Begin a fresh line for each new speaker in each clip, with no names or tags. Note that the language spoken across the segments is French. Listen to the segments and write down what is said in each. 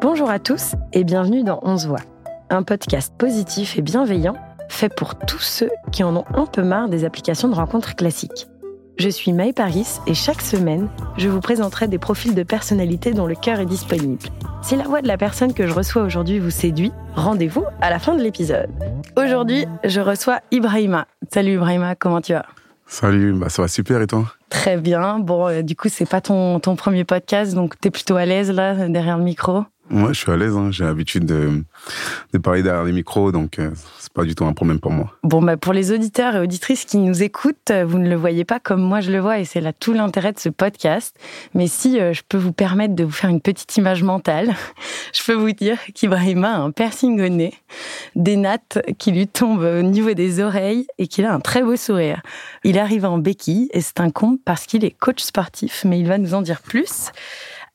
Bonjour à tous et bienvenue dans 11 voix, un podcast positif et bienveillant fait pour tous ceux qui en ont un peu marre des applications de rencontres classiques. Je suis Maë Paris et chaque semaine, je vous présenterai des profils de personnalités dont le cœur est disponible. Si la voix de la personne que je reçois aujourd'hui vous séduit, rendez-vous à la fin de l'épisode. Aujourd'hui, je reçois Ibrahima. Salut Ibrahima, comment tu vas?
Salut, bah ça va super et toi?
Très bien. Bon, euh, du coup, c'est pas ton, ton premier podcast, donc t'es plutôt à l'aise là, derrière le micro?
Ouais, je suis à l'aise. Hein. J'ai l'habitude de, parler derrière les micros, donc euh, c'est pas du tout un problème pour moi.
Bon, bah pour les auditeurs et auditrices qui nous écoutent, euh, vous ne le voyez pas comme moi je le vois, et c'est là tout l'intérêt de ce podcast. Mais si euh, je peux vous permettre de vous faire une petite image mentale, je peux vous dire qu'Ibrahima a un piercing au nez, des nattes qui lui tombent au niveau des oreilles et qu'il a un très beau sourire. Il arrive en béquille et c'est un comble parce qu'il est coach sportif, mais il va nous en dire plus.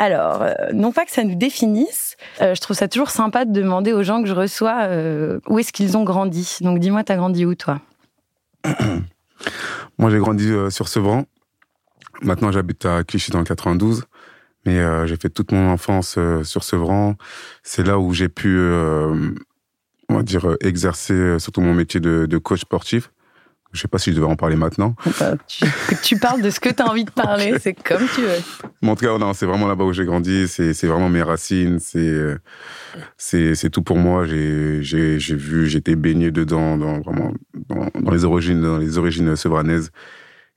Alors, euh, non pas que ça nous définisse, euh, je trouve ça toujours sympa de demander aux gens que je reçois euh, où est-ce qu'ils ont grandi. Donc dis-moi, t'as grandi où toi?
Moi j'ai grandi sur Sevran. Maintenant j'habite à Clichy dans le 92. Mais j'ai fait toute mon enfance sur Sevran. C'est là où j'ai pu, on va dire, exercer surtout mon métier de, de coach sportif. Je sais pas si je devais en parler maintenant.
Bah, tu, tu, parles de ce que tu as envie de parler, c'est comme tu veux.
Mais en tout cas, non, c'est vraiment là-bas où j'ai grandi, c'est, c'est vraiment mes racines, c'est, c'est, c'est tout pour moi. J'ai, j'ai, j'ai vu, j'étais baigné dedans, dans, vraiment, dans, dans, les origines, dans les origines sevranaises.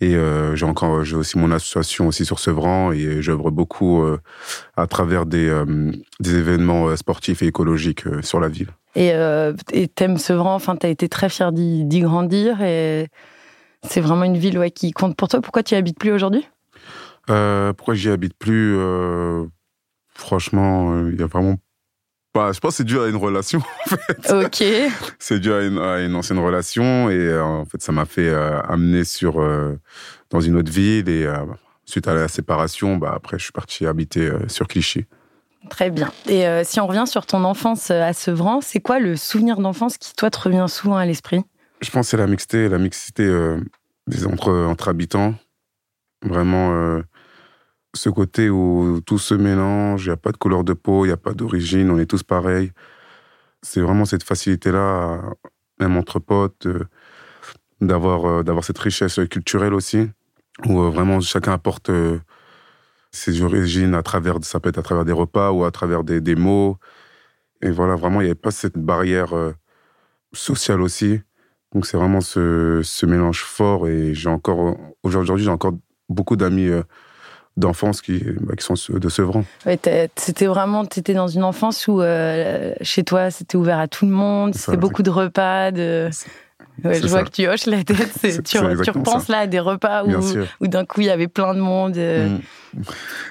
Et euh, j'ai encore, j'ai aussi mon association aussi sur Sevran et j'œuvre beaucoup euh, à travers des, euh, des événements sportifs et écologiques sur la ville.
Et t'aimes Sevran, enfin t'as été très fier d'y, d'y grandir et c'est vraiment une ville ouais, qui compte pour toi. Pourquoi tu y habites plus aujourd'hui?
Pourquoi j'y habite plus Franchement, il y a vraiment bah, je pense que c'est dû à une relation, en fait.
Ok.
c'est dû à une, à une, ancienne relation et euh, en fait, ça m'a fait euh, amener sur euh, dans une autre ville et suite à la séparation, bah après, je suis parti habiter sur Clichy.
Très bien. Et si on revient sur ton enfance à Sevran, c'est quoi le souvenir d'enfance qui toi te revient souvent à l'esprit?
Je pense que c'est la mixité, la mixité entre entre habitants. Vraiment ce côté où tout se mélange, il n'y a pas de couleur de peau, il n'y a pas d'origine, on est tous pareils. C'est vraiment cette facilité-là, même entre potes, euh, d'avoir euh, d'avoir cette richesse culturelle aussi, où euh, vraiment chacun apporte ses origines à travers, ça peut être à travers des repas ou à travers des, des mots. Et voilà, vraiment, il n'y avait pas cette barrière sociale aussi. Donc c'est vraiment ce, ce mélange fort et j'ai encore, aujourd'hui, j'ai encore beaucoup d'amis d'enfance qui, bah, qui sont de Sevran.
Ouais, c'était vraiment, tu étais dans une enfance où euh, chez toi c'était ouvert à tout le monde, c'était beaucoup de repas, de... Ouais, je vois que tu hoches la tête, tu, tu, repenses là à des repas où, où d'un coup il y avait plein de monde. Euh, mm.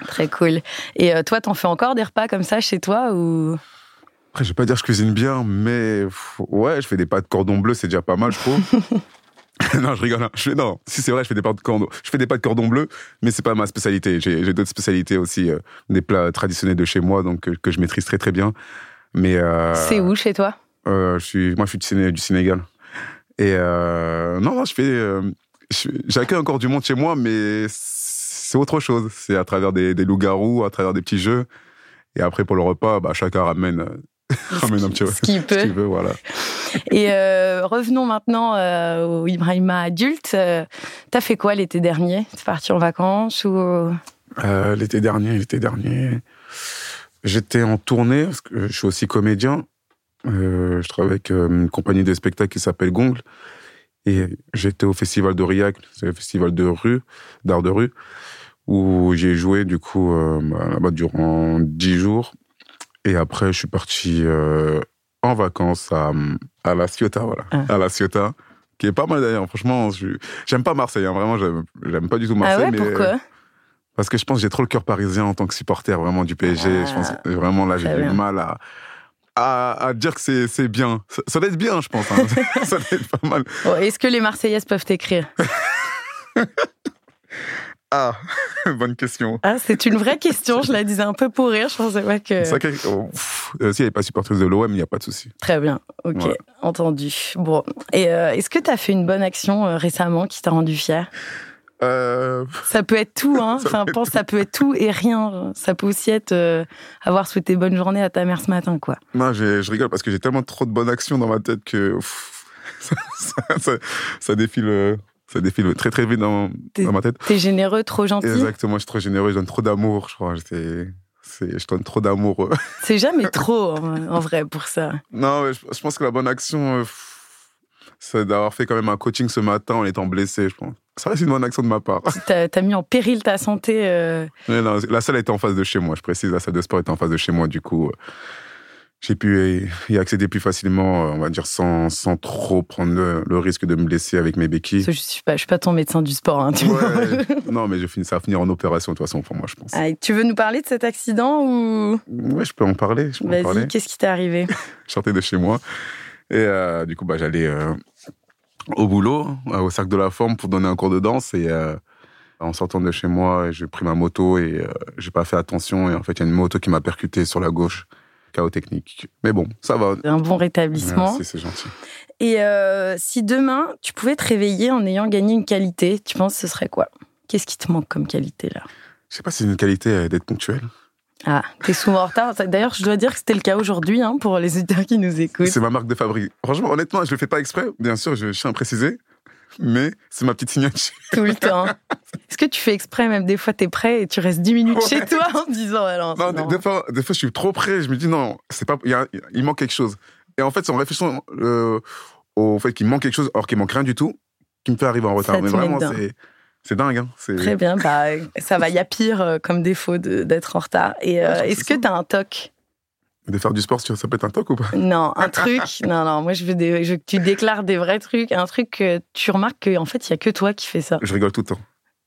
Très cool. Et euh, toi, t'en fais encore des repas comme ça chez toi ou?
Après, je vais pas dire que je cuisine bien, mais ouais, je fais des pâtes cordon bleu, c'est déjà pas mal, je trouve. non, je rigole. Hein. Je fais, non, si c'est vrai, je fais des pâtes de cordon, je fais des pâtes de cordon bleu, mais c'est pas ma spécialité. J'ai d'autres spécialités aussi, euh, des plats traditionnels de chez moi, donc que, je maîtrise très très bien. Mais euh,
c'est où chez toi?
euh, Je suis, moi, je suis du, Sénégal. Et euh, non, non, je fais, euh, j'accueille encore du monde chez moi, mais c'est autre chose. C'est à travers des, des loups-garous, à travers des petits jeux. Et après, pour le repas, bah, chacun ramène ramène un petit
ce qu'il peut.
veut, voilà.
Et euh, revenons maintenant euh, au Ibrahima adulte. Euh, T'as fait quoi l'été dernier? T'es parti en vacances ou?
Euh, L'été dernier, l'été dernier, j'étais en tournée parce que je suis aussi comédien. je travaille avec une compagnie de spectacles qui s'appelle Gongle. Et j'étais au festival de Riac, c'est le festival de rue, d'art de rue, où j'ai joué du coup bah, là-bas durant dix jours. Et après, je suis parti euh, en vacances à, à La Ciotat, voilà. Ah. À La Ciotat, qui est pas mal d'ailleurs. Franchement, j'aime pas Marseille, hein, vraiment, j'aime pas du tout Marseille.
Ah ouais, pourquoi?
Parce que je pense que j'ai trop le cœur parisien en tant que supporter vraiment du PSG. Je pense ah. vraiment là, j'ai du mal à, à, à, dire que c'est bien. Ça, ça, doit être bien, je pense. Hein. ça doit être pas mal.
Bon, Est-ce que les Marseillaises peuvent écrire
Ah, bonne question.
Ah, c'est une vraie question. Je la disais un peu pour rire. Je pensais pas que.
C'est que oh, euh, si elle n'est pas supporteuse de l'OM, il n'y a pas de souci.
Très bien. Ok, entendu. Bon, et euh, est-ce que tu as fait une bonne action euh, récemment qui t'a rendu fier Ça peut être tout, hein.
Ça
Enfin,
peut
pense, ça peut être tout et rien. Ça peut aussi être avoir souhaité bonne journée à ta mère ce matin, quoi.
Non, je rigole parce que j'ai tellement trop de bonnes actions dans ma tête que pff, ça, ça- ça- défile, ça défile très très vite dans, ma tête.
T'es généreux, trop gentil.
Exactement, je suis trop généreux, je donne trop d'amour, je crois. Je donne trop d'amour.
C'est jamais trop, en, en vrai, pour ça.
Non, je, je pense que la bonne action, euh, c'est d'avoir fait quand même un coaching ce matin en étant blessé, je pense. Ça reste une bonne action de ma part.
T'as as mis en péril ta santé. euh,
non, la salle était en face de chez moi, je précise, la salle de sport était en face de chez moi, du coup, euh, j'ai pu y accéder plus facilement, euh, on va dire, sans, sans trop prendre le, le risque de me blesser avec mes béquilles.
je suis pas, je suis pas ton médecin du sport. Hein, tu vois.
Ouais. non, mais je finis, ça va finir en opération de toute façon pour moi, je pense.
Ah, tu veux nous parler de cet accident ou?
Ouais, je peux en parler.
Vas-y, qu'est-ce qui t'est arrivé?
Je sortais de chez moi et euh, du coup, bah, j'allais euh, au boulot, euh, au cercle de la forme pour donner un cours de danse et en sortant de chez moi, j'ai pris ma moto et j'ai pas fait attention et en fait, il y a une moto qui m'a percuté sur la gauche. Chaos technique. Mais bon, ça va.
Un bon rétablissement.
Merci, c'est gentil.
Et euh, si demain, tu pouvais te réveiller en ayant gagné une qualité, tu penses que ce serait quoi? Qu'est-ce qui te manque comme qualité là?
Je sais pas si c'est une qualité euh, d'être ponctuel.
Ah, t'es souvent en retard. D'ailleurs, je dois dire que c'était le cas aujourd'hui hein, pour les auditeurs qui nous écoutent.
C'est ma marque de fabrique. Franchement, honnêtement, je le fais pas exprès. Bien sûr, je, je tiens à préciser. Mais c'est ma petite signature.
Tout le temps. Est-ce que tu fais exprès, même des fois, t'es prêt et tu restes 10 minutes
Ouais.
chez toi en disant alors.
Non, des, des fois, des fois, je suis trop près. Je me dis non, c'est pas. Il, y a- il manque quelque chose. Et en fait, c'est en réfléchissant euh, au fait qu'il manque quelque chose, alors qu'il manque rien du tout, qui me fait arriver en retard.
te
Mais vraiment, c'est c'est dingue. Hein.
Très bien, bah, ça va, il y a pire euh, comme défaut d'être en retard. Et euh,
Ouais,
est-ce que
ça.
t'as un toc?
De faire du sport, ça peut être un toc ou pas?
Non, un truc. non, non, moi je veux, des, je tu déclares des vrais trucs. Un truc que tu remarques qu'en fait, il y a que toi qui fais ça.
Je rigole tout le temps.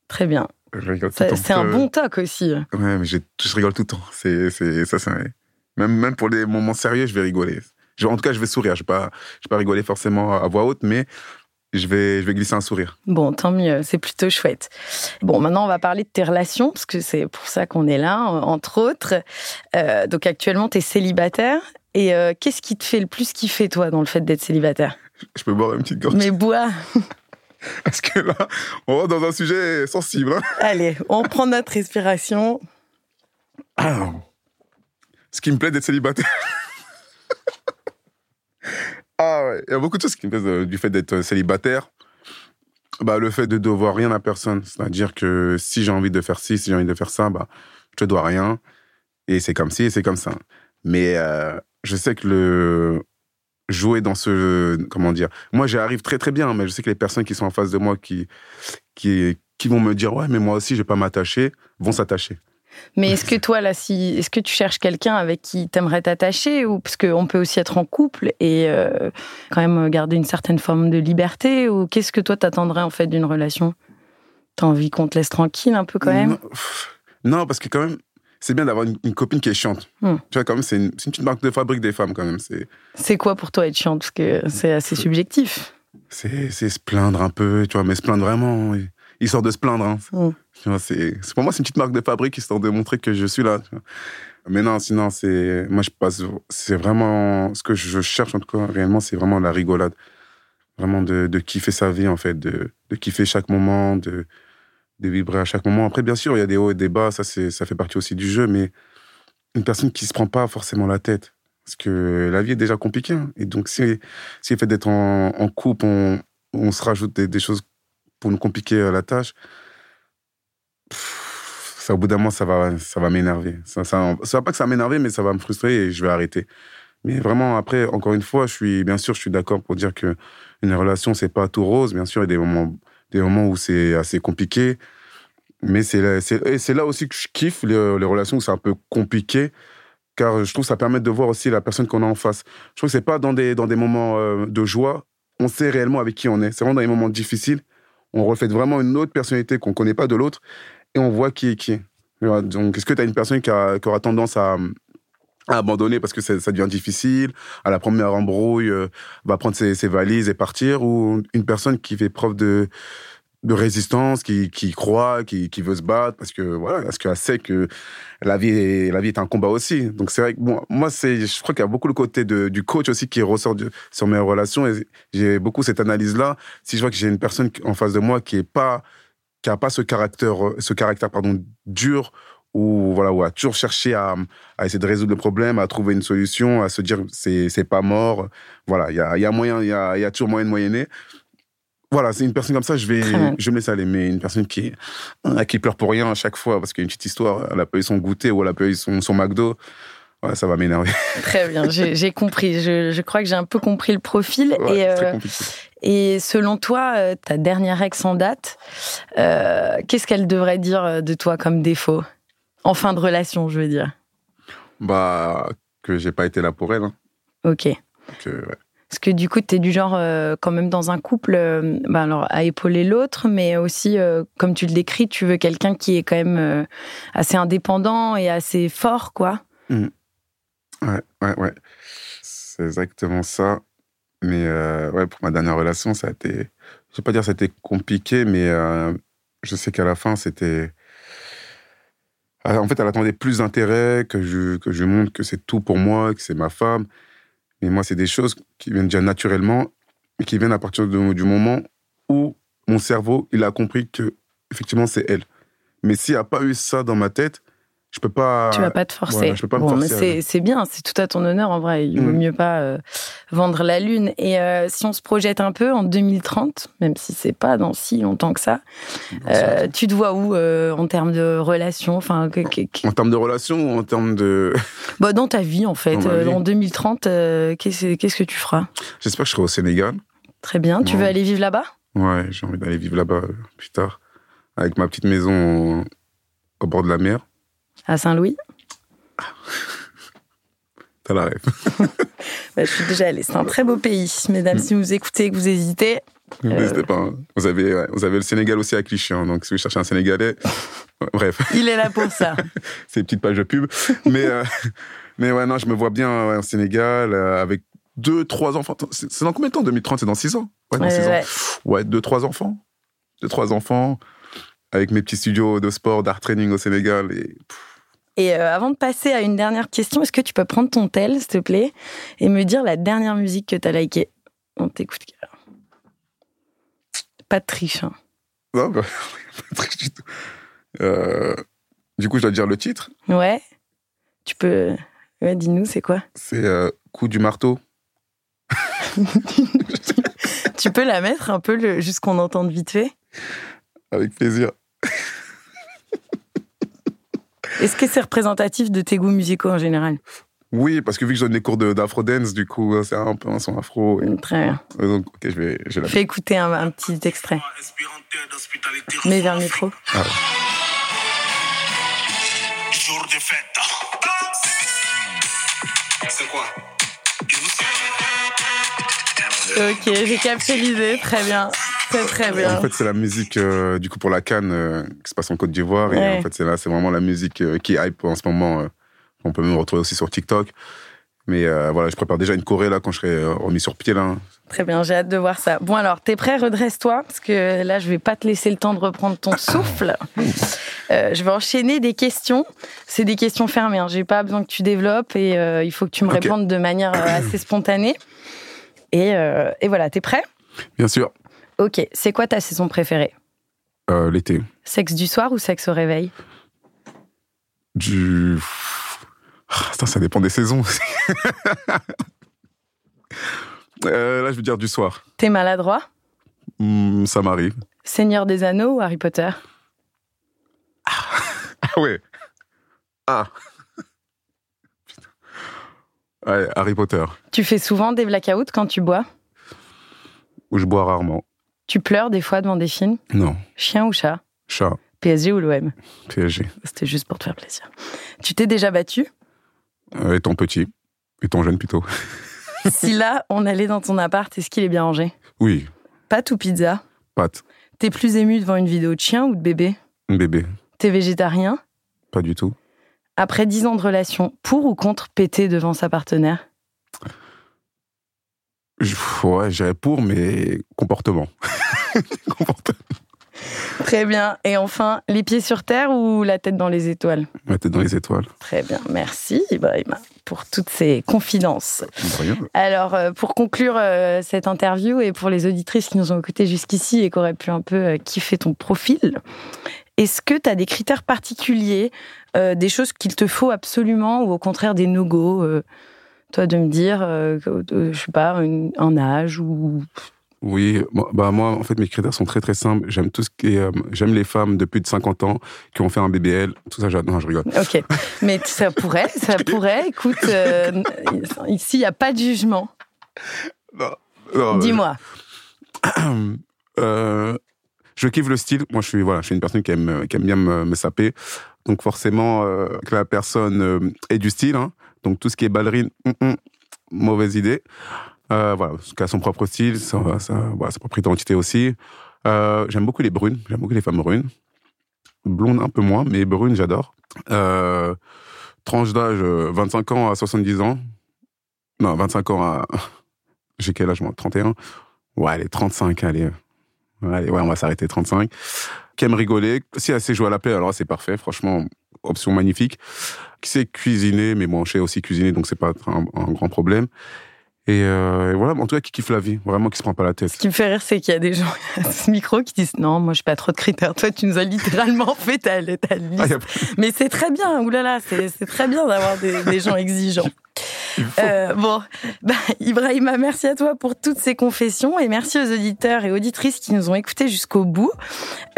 Très bien.
Je rigole tout le temps.
C'est un bon toc aussi.
Ouais, mais j'ai- je rigole tout le temps. C'est c'est ça, c'est même même pour les moments sérieux, je vais rigoler. Je- en tout cas, je vais sourire. Je vais pas je vais pas rigoler forcément à voix haute, mais je vais je vais glisser un sourire.
Bon, tant mieux, c'est plutôt chouette. Bon, maintenant, on va parler de tes relations, parce que c'est pour ça qu'on est là, euh, entre autres. Euh, donc, actuellement, tu es célibataire. Et euh, qu'est-ce qui te fait le plus kiffer, toi, dans le fait d'être célibataire?
Je peux boire une petite gorge
Mais bois.
parce que là, on va dans un sujet sensible. hein.
Allez, on prend notre respiration.
Ah. Ce qui me plaît d'être célibataire. il y a beaucoup de choses qui me plaisent euh, du fait d'être célibataire. Bah, le fait de devoir rien à personne. C'est-à-dire que si j'ai envie de faire ci, si j'ai envie de faire ça, bah, je te dois rien. Et c'est comme ci, et c'est comme ça. Mais euh, je sais que le jouer dans ce comment dire moi j'arrive très très bien mais je sais que les personnes qui sont en face de moi qui qui qui vont me dire ouais mais moi aussi je vais pas m'attacher vont s'attacher
Mais est-ce que toi, là, si, est-ce que tu cherches quelqu'un avec qui t'aimerais t'attacher ou parce qu'on peut aussi être en couple et euh, quand même garder une certaine forme de liberté ou qu'est-ce que toi t'attendrais en fait d'une relation? T'as envie qu'on te laisse tranquille un peu quand même?
Non, parce que quand même, c'est bien d'avoir une, une copine qui est chiante.
Hmm.
Tu vois, quand même, c'est une, petite marque de fabrique des femmes, quand même. C'est,
quoi pour toi être chiant Parce que c'est assez subjectif.
c'est, c'est se plaindre un peu, tu vois, mais se plaindre vraiment. et- Histoire de se plaindre. Hein. Tu vois, c'est, c'est- pour moi, c'est une petite marque de fabrique, histoire de montrer que je suis là. tu vois. Mais non, sinon, c'est, moi, je passe, c'est vraiment, ce que je cherche, en tout cas, réellement, c'est vraiment la rigolade. Vraiment de, de kiffer sa vie, en fait, de, de kiffer chaque moment, de, de vibrer à chaque moment. Après, bien sûr, il y a des hauts et des bas, ça, c'est, ça fait partie aussi du jeu, mais une personne qui se prend pas forcément la tête. Parce que la vie est déjà compliquée. hein. Et donc, si, si le fait d'être en, en couple, on, on se rajoute des, des choses pour nous compliquer euh, la tâche, ça, au bout d'un moment, ça va, ça va m'énerver. Ça, ça, va pas que ça m'énerver, mais ça va me frustrer et je vais arrêter. Mais vraiment, après, encore une fois, je suis, bien sûr, je suis d'accord pour dire que une relation, c'est pas tout rose. Bien sûr, il y a des moments, des moments où c'est assez compliqué. Mais c'est là, là aussi que je kiffe les, les relations où c'est un peu compliqué, car je trouve que ça permet de voir aussi la personne qu'on a en face. Je trouve que c'est pas dans des, dans des moments euh, de joie, on sait réellement avec qui on est. C'est vraiment dans les moments difficiles, on reflète vraiment une autre personnalité qu'on connaît pas de l'autre, et on voit qui est qui. Donc, est-ce que tu as une personne qui, aura tendance à, abandonner parce que ça, devient difficile, à la première embrouille, euh, va prendre ses valises et partir, ou une personne qui fait preuve de, de résistance, qui, qui croit, qui, qui veut se battre, parce que voilà, parce qu'elle sait que la vie est, la vie est un combat aussi. Donc c'est vrai que bon, moi, c'est, je crois qu'il y a beaucoup le côté de, du coach aussi qui ressort de- sur mes relations, et j'ai beaucoup cette analyse-là. Si je vois que j'ai une personne en face de moi qui est pas qui a pas ce caractère, ce caractère pardon, dur, ou voilà, ou à toujours chercher à, à, essayer de résoudre le problème, à trouver une solution, à se dire c'est c'est pas mort. Voilà, il y a, y a moyen, il y a, y a toujours moyen de moyenner. Voilà, c'est une personne comme ça, je vais, je vais me laisser aller. Mais une personne qui, qui pleure pour rien à chaque fois parce qu'il y a une petite histoire, elle a pas eu son goûter ou elle a pas eu son, son McDo. Ouais, ça va m'énerver.
Très bien, j'ai compris. Je, je, crois que j'ai un peu compris le profil. Ouais, et, euh, et selon toi, euh, ta dernière ex en date, euh, qu'est-ce qu'elle devrait dire de toi comme défaut? En fin de relation, je veux dire.
Bah, que j'ai pas été là pour elle. Hein.
Ok.
Que, ouais.
Parce que du coup, tu es du genre, euh, quand même, dans un couple, euh, bah alors, à épauler l'autre, mais aussi, euh, comme tu le décris, tu veux quelqu'un qui est quand même assez indépendant et assez fort, quoi.
Mmh. Ouais, ouais, ouais. C'est exactement ça. Mais ouais, pour ma dernière relation, ça a été. Je ne vais pas dire que c'était compliqué, mais je sais qu'à la fin, c'était. En fait, elle attendait plus d'intérêt, que que je montre que c'est tout pour moi, que c'est ma femme. Mais moi, c'est des choses qui viennent déjà naturellement et qui viennent à partir du moment où mon cerveau, il a compris que effectivement c'est elle. Mais s'il n'y a pas eu ça dans ma tête, je peux pas.
Tu vas pas te forcer.
Voilà, je peux pas
bon,
me forcer.
C'est bien, c'est tout à ton honneur en vrai. Il mmh. vaut mieux pas euh, vendre la lune. Et euh, si on se projette un peu en 2030, même si c'est pas dans si longtemps que ça, euh, tu te vois où en termes de relations? Enfin, que, que,
En termes de relations ou en termes de.
Bah, dans ta vie en fait.
Vie.
en 2030, qu'est-ce qu que tu feras?
J'espère que je serai au Sénégal.
Très bien. Tu veux aller vivre là-bas?
Ouais, j'ai envie d'aller vivre là-bas plus tard. Avec ma petite maison au bord de la mer.
À Saint-Louis
T'as la rêve.
bah, je suis déjà allée. C'est un très beau pays. Mesdames, si vous écoutez et que vous hésitez.
N'hésitez euh... pas. Hein. Vous, avez, ouais, vous avez le Sénégal aussi à Clichy. Hein, donc, si vous cherchez un Sénégalais, bref.
Il est là pour ça.
C'est une petite page de pub. mais, euh, mais ouais, non, je me vois bien ouais, au Sénégal euh, avec deux, trois enfants. C'est dans combien de temps 2030 C'est dans six ans? Ouais, dans six
ouais.
ans. Ouais, deux, trois enfants. Deux, trois enfants. Avec mes petits studios de sport, d'art training au Sénégal. Et. Pff,
et euh, avant de passer à une dernière question, est-ce que tu peux prendre ton tel, s'il te plaît, et me dire la dernière musique que tu as likée? On t'écoute. Pas de triche. Hein.
Non, bah, pas de triche du tout. Euh, du coup, je dois dire le titre?
Ouais. Tu peux. Ouais, dis-nous, c'est quoi?
C'est euh, Coup du marteau.
tu peux la mettre un peu, le... juste qu'on entende vite fait?
Avec plaisir.
Est-ce que c'est représentatif de tes goûts musicaux en général?
Oui, parce que vu que je donne des cours d'afro-dance, du coup, c'est un peu un son afro. Et...
Très bien.
Donc, ok, je vais, je vais
Fais écouter un, un, petit extrait. Mets vers le micro.
Ah ouais.
Jour de fête. C'est quoi?
Ok, j'ai capté l'idée, très bien. Très, très bien.
En fait, c'est la musique, euh, du coup, pour la Cannes, euh, qui se passe en Côte d'Ivoire.
Ouais.
Et en fait, c'est là, c'est vraiment la musique euh, qui hype en ce moment. on peut même retrouver aussi sur TikTok. Mais voilà, je prépare déjà une choré, là, quand je serai remis sur pied, là.
Très bien, j'ai hâte de voir ça. Bon, alors, t'es prêt? Redresse-toi, parce que là, je vais pas te laisser le temps de reprendre ton souffle. Je vais enchaîner des questions. C'est des questions fermées, hein. j'ai pas besoin que tu développes et il faut que tu me répondes de manière assez spontanée. Et, et voilà, t'es prêt?
Bien sûr.
Ok, c'est quoi ta saison préférée?
Euh, L'été.
Sexe du soir ou sexe au réveil?
Du. Ah, Ça, dépend des saisons aussi. Euh, là, je veux dire du soir.
T'es maladroit?
Hmm, ça m'arrive.
Seigneur des Anneaux ou Harry Potter?
Ah ouais. Ah. Ouais, Harry Potter.
Tu fais souvent des blackouts quand tu bois?
Où je bois rarement.
Tu pleures des fois devant des films?
Non.
Chien ou chat?
Chat.
PSG ou l'OM
PSG.
C'était juste pour te faire plaisir. Tu t'es déjà battu?
Euh, étant petit. Étant jeune plutôt.
Si là, on allait dans ton appart, est-ce qu'il est bien rangé?
Oui.
Pâte ou pizza?
Pâte.
T'es plus ému devant une vidéo de chien ou de bébé?
Bébé.
T'es végétarien?
Pas du tout.
Après 10 ans de relation, pour ou contre péter devant sa partenaire?
Ouais, j'irais pour, mais comportement. comportement.
Très bien. Et enfin, les pieds sur terre ou la tête dans les étoiles?
Ouais, t'es dans les étoiles.
Très bien. Merci, Ibrahima, pour toutes ces confidences. Alors, euh, pour conclure euh, cette interview et pour les auditrices qui nous ont écoutés jusqu'ici et qui auraient pu un peu euh, kiffer ton profil, est-ce que tu as des critères particuliers, euh, des choses qu'il te faut absolument ou au contraire des no-go euh, Toi, de me dire, euh, euh, je sais pas, une- un âge ou.
Oui, moi, bah moi, en fait, mes critères sont très très simples. J'aime tout ce qui est, euh, j'aime les femmes de plus de 50 ans qui ont fait un BBL. Tout ça. Non, je rigole.
Ok, mais ça pourrait, ça pourrait. Écoute, euh, ici, il n'y a pas de jugement.
Non, non,
Dis-moi.
Euh, je kiffe le style. Moi, je suis voilà, je suis une personne qui aime qui aime bien me, saper. Donc forcément euh, que la personne euh, ait du style. hein. Donc tout ce qui est ballerine, hum, hum, mauvaise idée. Euh, voilà, qui a son propre style, sa, propre identité aussi. Euh, j'aime beaucoup les brunes. J'aime beaucoup les femmes brunes. Blondes un peu moins, mais brunes j'adore. Euh, tranche d'âge euh, 25 ans à 70 ans. Non, 25 ans à j'ai quel âge moi? 31. Ouais, allez, 35, allez. Ouais, on va s'arrêter 35. Qui aime rigoler. Si elle sait jouer à la paix, alors c'est parfait. Franchement, option magnifique. Qui sait cuisiner, mais bon, je sais aussi cuisiner, donc c'est pas un, un grand problème. Et, euh, et voilà, en tout cas, qui kiffe la vie. Vraiment, qui se prend pas la
Ce
tête.
qui me fait rire, c'est qu'il y a des gens à ce micro qui disent non, moi, je pas trop de critères. Toi, tu nous as littéralement fait ta, ta liste.
Ah, a-
Mais c'est très bien. Oulala, c'est c'est très bien d'avoir des, des gens exigeants. Euh, bon, bah, Ibrahima, merci à toi pour toutes ces confessions et merci aux auditeurs et auditrices qui nous ont écoutés jusqu'au bout.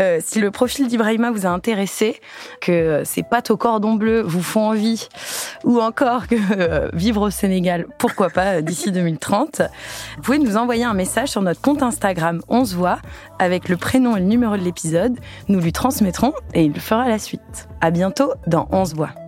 Euh, si le profil d'Ibrahima vous a intéressé, que ces pâtes au cordon bleu vous font envie, ou encore que euh, vivre au Sénégal, pourquoi pas euh, d'ici 2030, vous pouvez nous envoyer un message sur notre compte Instagram 11 voix avec le prénom et le numéro de l'épisode. Nous lui transmettrons et il fera la suite. À bientôt dans 11 voix.